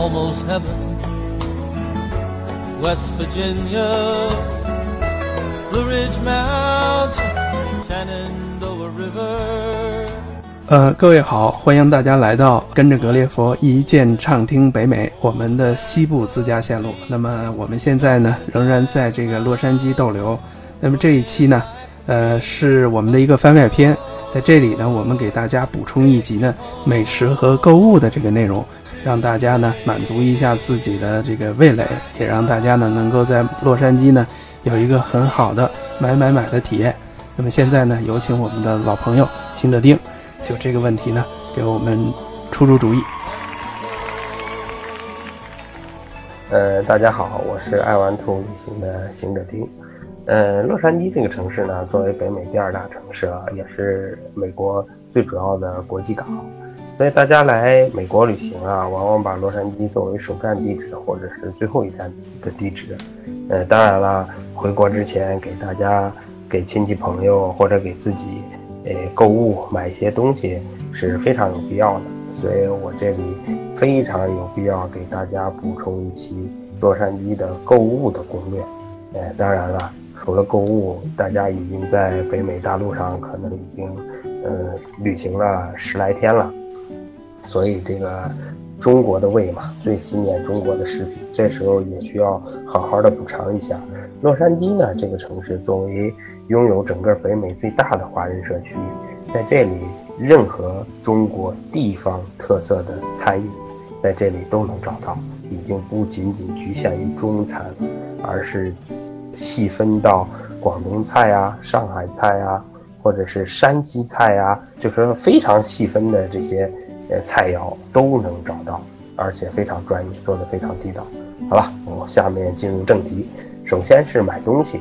almost heaven. West Virginia, Blue Ridge Mountain, Shenandoah River. 呃，各位好，欢迎大家来到跟着格列佛一键畅听北美我们的西部自驾线路。那么我们现在呢，仍然在这个洛杉矶逗留。那么这一期呢，呃，是我们的一个番外篇，在这里呢，我们给大家补充一集呢美食和购物的这个内容，让大家呢满足一下自己的这个味蕾，也让大家呢能够在洛杉矶呢有一个很好的买买买的体验。那么现在呢，有请我们的老朋友辛德丁。就这个问题呢，给我们出出主意。呃，大家好，我是爱玩兔旅行的行者丁。呃，洛杉矶这个城市呢，作为北美第二大城市啊，也是美国最主要的国际港，所以大家来美国旅行啊，往往把洛杉矶作为首站地址或者是最后一站的地址。呃，当然了，回国之前给大家、给亲戚朋友或者给自己。诶，购物买一些东西是非常有必要的，所以我这里非常有必要给大家补充一期洛杉矶的购物的攻略。诶，当然了，除了购物，大家已经在北美大陆上可能已经呃旅行了十来天了，所以这个中国的胃嘛，最思念中国的食品，这时候也需要好好的补偿一下。洛杉矶呢，这个城市作为拥有整个北美最大的华人社区，在这里任何中国地方特色的餐饮，在这里都能找到，已经不仅仅局限于中餐，而是细分到广东菜啊、上海菜啊，或者是山西菜啊，就是非常细分的这些呃菜肴都能找到，而且非常专业，做的非常地道。好了，我下面进入正题。首先是买东西，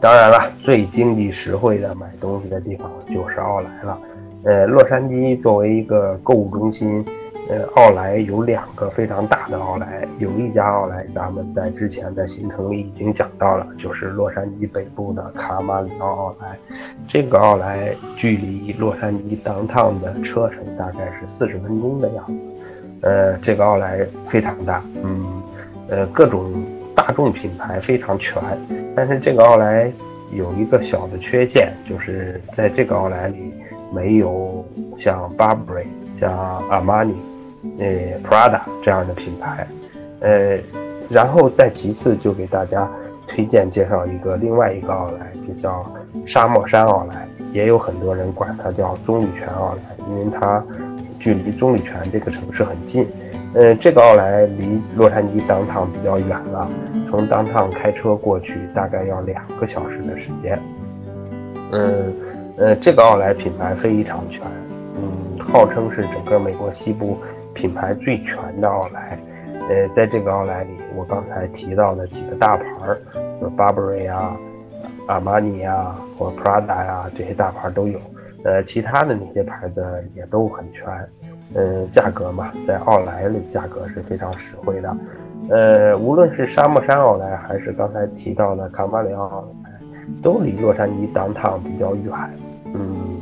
当然了，最经济实惠的买东西的地方就是奥莱了。呃，洛杉矶作为一个购物中心，奥莱有两个非常大的奥莱，有一家奥莱咱们在之前的行程里已经讲到了，就是洛杉矶北部的卡马里奥奥莱。这个奥莱距离洛杉矶 downtown 的车程大概是四十分钟的样子。呃，这个奥莱非常大，嗯，呃，各种。大众品牌非常全，但是这个奥莱有一个小的缺陷，就是在这个奥莱里没有像 Burberry、像 Armani、呃 Prada 这样的品牌。呃，然后再其次就给大家推荐介绍一个另外一个奥莱，就叫沙漠山奥莱，也有很多人管它叫棕榈泉奥莱，因为它距离棕榈泉这个城市很近。呃，这个奥莱离洛杉矶当趟比较远了，从当趟开车过去大概要两个小时的时间。嗯，呃，这个奥莱品牌非常全，嗯，号称是整个美国西部品牌最全的奥莱。呃，在这个奥莱里，我刚才提到的几个大牌儿，有 Burberry 啊、阿玛尼啊或 Prada 呀，这些大牌都有。呃，其他的那些牌子也都很全。呃，价格嘛，在奥莱里价格是非常实惠的。呃，无论是沙漠山奥莱，还是刚才提到的卡马里奥莱，都离洛杉矶当趟比较远。嗯，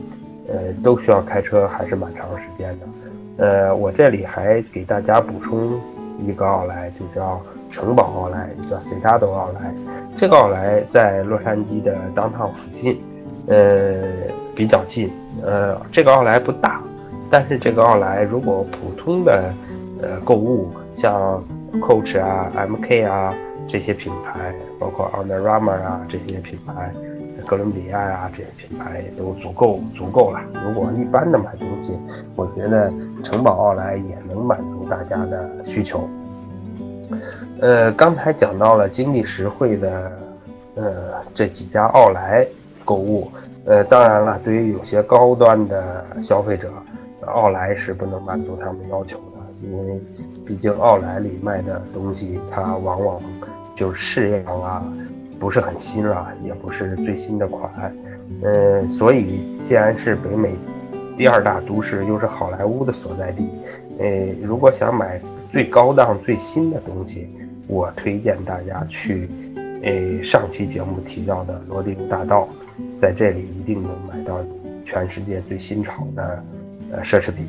呃，都需要开车，还是蛮长时间的。呃，我这里还给大家补充一个奥莱，就叫城堡奥莱，叫 Citadel 奥莱。这个奥莱在洛杉矶的当趟附近，呃，比较近。呃，这个奥莱不大。但是这个奥莱，如果普通的，呃，购物像 Coach 啊、MK 啊这些品牌，包括 Under Armour 啊这些品牌，哥伦比亚呀这些品牌都足够足够了。如果一般的买东西，我觉得城堡奥莱也能满足大家的需求。呃，刚才讲到了经济实惠的，呃，这几家奥莱购物，呃，当然了，对于有些高端的消费者。奥莱是不能满足他们要求的，因为毕竟奥莱里卖的东西，它往往就是式样啊，不是很新了，也不是最新的款。呃，所以既然是北美第二大都市，又是好莱坞的所在地，呃，如果想买最高档、最新的东西，我推荐大家去，呃，上期节目提到的罗迪大道，在这里一定能买到全世界最新潮的。呃，奢侈品，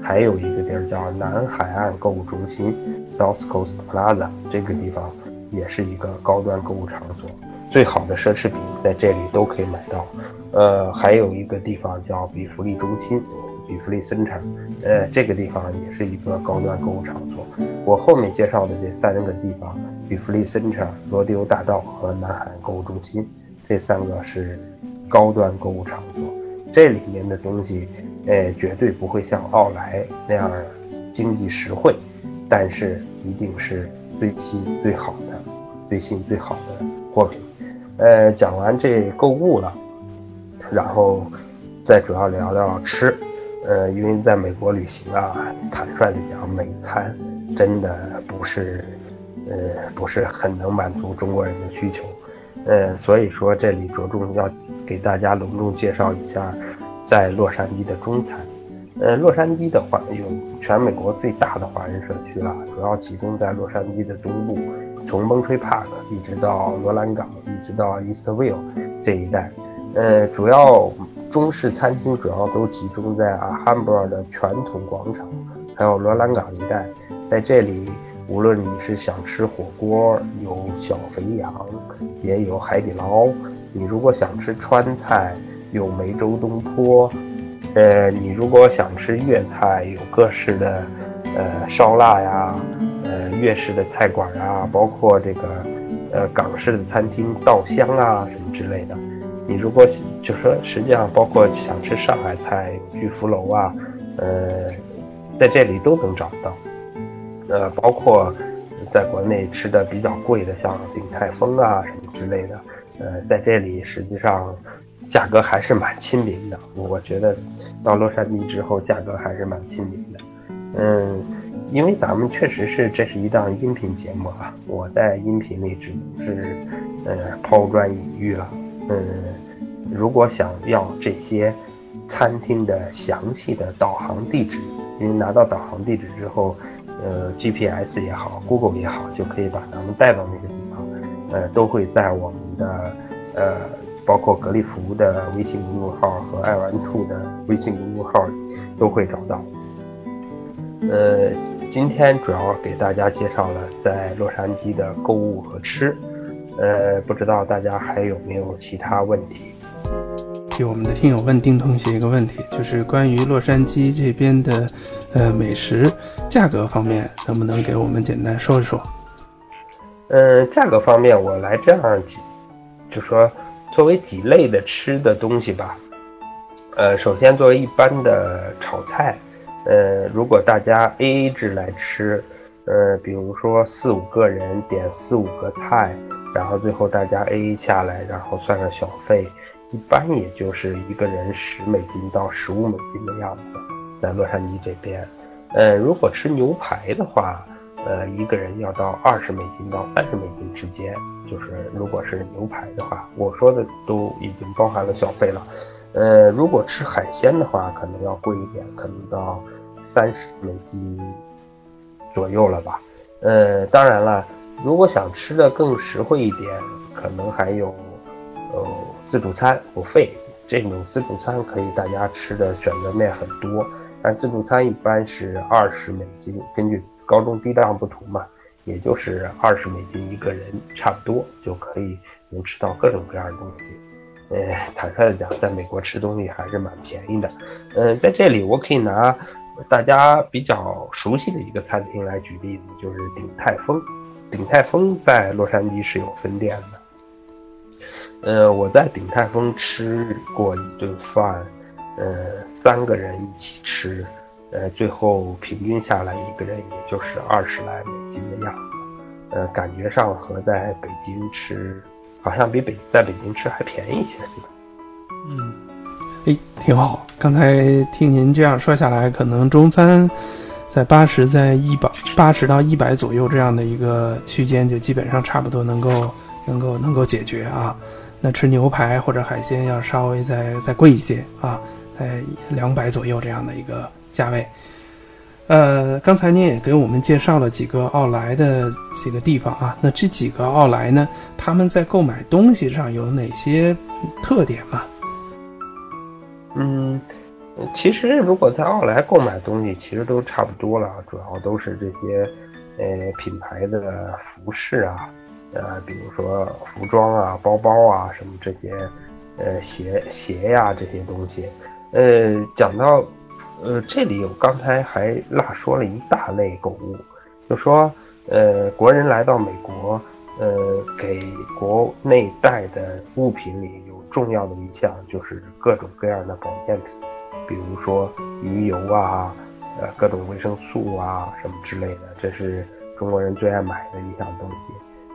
还有一个地儿叫南海岸购物中心 （South Coast Plaza），这个地方也是一个高端购物场所，最好的奢侈品在这里都可以买到。呃，还有一个地方叫比弗利中心。比弗利森城，呃，这个地方也是一个高端购物场所。我后面介绍的这三个地方，比弗利森城、罗迪欧大道和南海购物中心，这三个是高端购物场所。这里面的东西，呃，绝对不会像奥莱那样经济实惠，但是一定是最新最好的、最新最好的货品。呃，讲完这购物了，然后再主要聊聊吃。呃，因为在美国旅行啊，坦率的讲，美餐真的不是，呃，不是很能满足中国人的需求，呃，所以说这里着重要给大家隆重介绍一下，在洛杉矶的中餐。呃，洛杉矶的话有全美国最大的华人社区了，主要集中在洛杉矶的东部，从 Monterey Park 一直到罗兰港，一直到 Eastville 这一带，呃，主要。中式餐厅主要都集中在啊汉堡的传统广场，还有罗兰港一带。在这里，无论你是想吃火锅，有小肥羊，也有海底捞；你如果想吃川菜，有梅州东坡；呃，你如果想吃粤菜，有各式的呃烧腊呀，呃粤式的菜馆啊，包括这个呃港式的餐厅稻香啊什么之类的。你如果就说，实际上包括想吃上海菜，聚福楼啊，呃，在这里都能找到。呃，包括在国内吃的比较贵的，像鼎泰丰啊什么之类的，呃，在这里实际上价格还是蛮亲民的。我觉得到洛杉矶之后，价格还是蛮亲民的。嗯，因为咱们确实是这是一档音频节目啊，我在音频里只能是呃抛砖引玉了。嗯，如果想要这些餐厅的详细的导航地址，因为拿到导航地址之后，呃，GPS 也好，Google 也好，就可以把咱们带到那个地方，呃，都会在我们的呃，包括格力福的微信公众号和爱玩兔的微信公众号都会找到。呃，今天主要给大家介绍了在洛杉矶的购物和吃。呃，不知道大家还有没有其他问题？替我们的听友问丁同学一个问题，就是关于洛杉矶这边的呃美食价格方面，能不能给我们简单说一说？呃，价格方面我来这样几，就说作为几类的吃的东西吧。呃，首先作为一般的炒菜，呃，如果大家 A A 制来吃，呃，比如说四五个人点四五个菜。然后最后大家 A A 下来，然后算上小费，一般也就是一个人十美金到十五美金的样子，在洛杉矶这边，呃，如果吃牛排的话，呃，一个人要到二十美金到三十美金之间，就是如果是牛排的话，我说的都已经包含了小费了，呃，如果吃海鲜的话，可能要贵一点，可能到三十美金左右了吧，呃，当然了。如果想吃的更实惠一点，可能还有，呃，自助餐不费这种自助餐可以大家吃的选择面很多，但自助餐一般是二十美金，根据高中低档不同嘛，也就是二十美金一个人，差不多就可以能吃到各种各样的东西。呃，坦率的讲，在美国吃东西还是蛮便宜的。嗯，在这里我可以拿大家比较熟悉的一个餐厅来举例子，就是鼎泰丰。鼎泰丰在洛杉矶是有分店的，呃，我在鼎泰丰吃过一顿饭，呃，三个人一起吃，呃，最后平均下来一个人也就是二十来美金的样子，呃，感觉上和在北京吃，好像比北在北京吃还便宜一些似的。嗯，哎，挺好。刚才听您这样说下来，可能中餐。在八十，在一百八十到一百左右这样的一个区间，就基本上差不多能够能够能够解决啊。那吃牛排或者海鲜要稍微再再贵一些啊，在两百左右这样的一个价位。呃，刚才您也给我们介绍了几个奥莱的几个地方啊，那这几个奥莱呢，他们在购买东西上有哪些特点吗？嗯。其实如果在奥莱购买东西，其实都差不多了，主要都是这些呃品牌的服饰啊，呃，比如说服装啊、包包啊什么这些，呃鞋鞋呀这些东西。呃，讲到呃这里，我刚才还落说了一大类购物，就说呃国人来到美国，呃给国内带的物品里有重要的一项就是各种各样的保健品。比如说鱼油啊，呃，各种维生素啊，什么之类的，这是中国人最爱买的一项东西。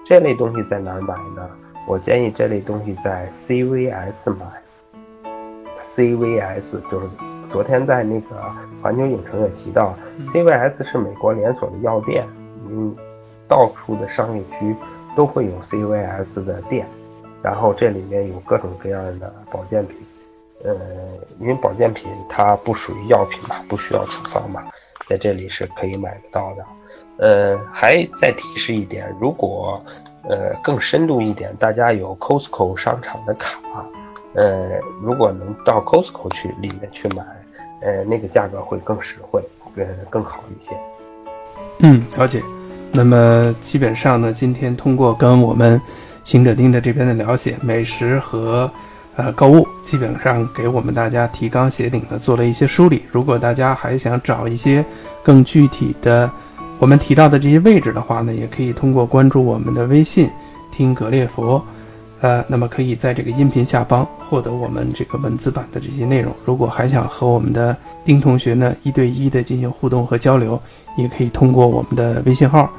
这类东西在哪儿买呢？我建议这类东西在 CVS 买。CVS 就是昨天在那个环球影城也提到，CVS 是美国连锁的药店，嗯，到处的商业区都会有 CVS 的店，然后这里面有各种各样的保健品。呃，因为保健品它不属于药品嘛，不需要处方嘛，在这里是可以买得到的。呃，还再提示一点，如果呃更深度一点，大家有 Costco 商场的卡，呃，如果能到 Costco 去里面去买，呃，那个价格会更实惠，呃，更好一些。嗯，了解。那么基本上呢，今天通过跟我们行者丁的这边的了解，美食和。呃，购物基本上给我们大家提纲挈领的做了一些梳理。如果大家还想找一些更具体的我们提到的这些位置的话呢，也可以通过关注我们的微信“听格列佛”，呃，那么可以在这个音频下方获得我们这个文字版的这些内容。如果还想和我们的丁同学呢一对一的进行互动和交流，也可以通过我们的微信号，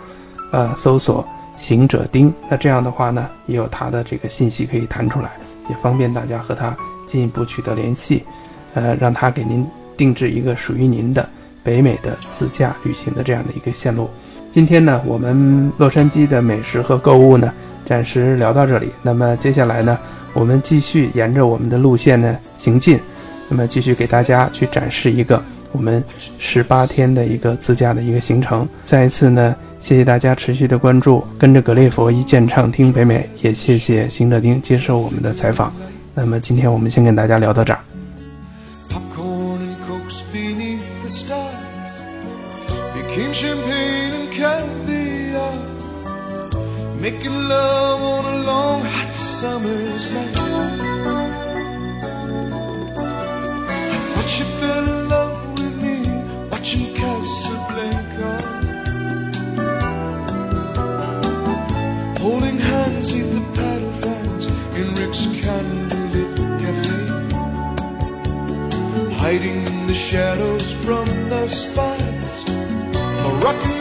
呃，搜索“行者丁”。那这样的话呢，也有他的这个信息可以弹出来。也方便大家和他进一步取得联系，呃，让他给您定制一个属于您的北美的自驾旅行的这样的一个线路。今天呢，我们洛杉矶的美食和购物呢，暂时聊到这里。那么接下来呢，我们继续沿着我们的路线呢行进，那么继续给大家去展示一个我们十八天的一个自驾的一个行程。再一次呢。谢谢大家持续的关注，跟着格列佛一键畅听北美，也谢谢行者丁接受我们的采访。那么今天我们先跟大家聊到这儿。Making love on a long hot summer's night. I thought you fell in love with me Watching Casablanca. Holding hands in the paddle fans In Rick's candlelit cafe. Hiding in the shadows from the spies. Moroccan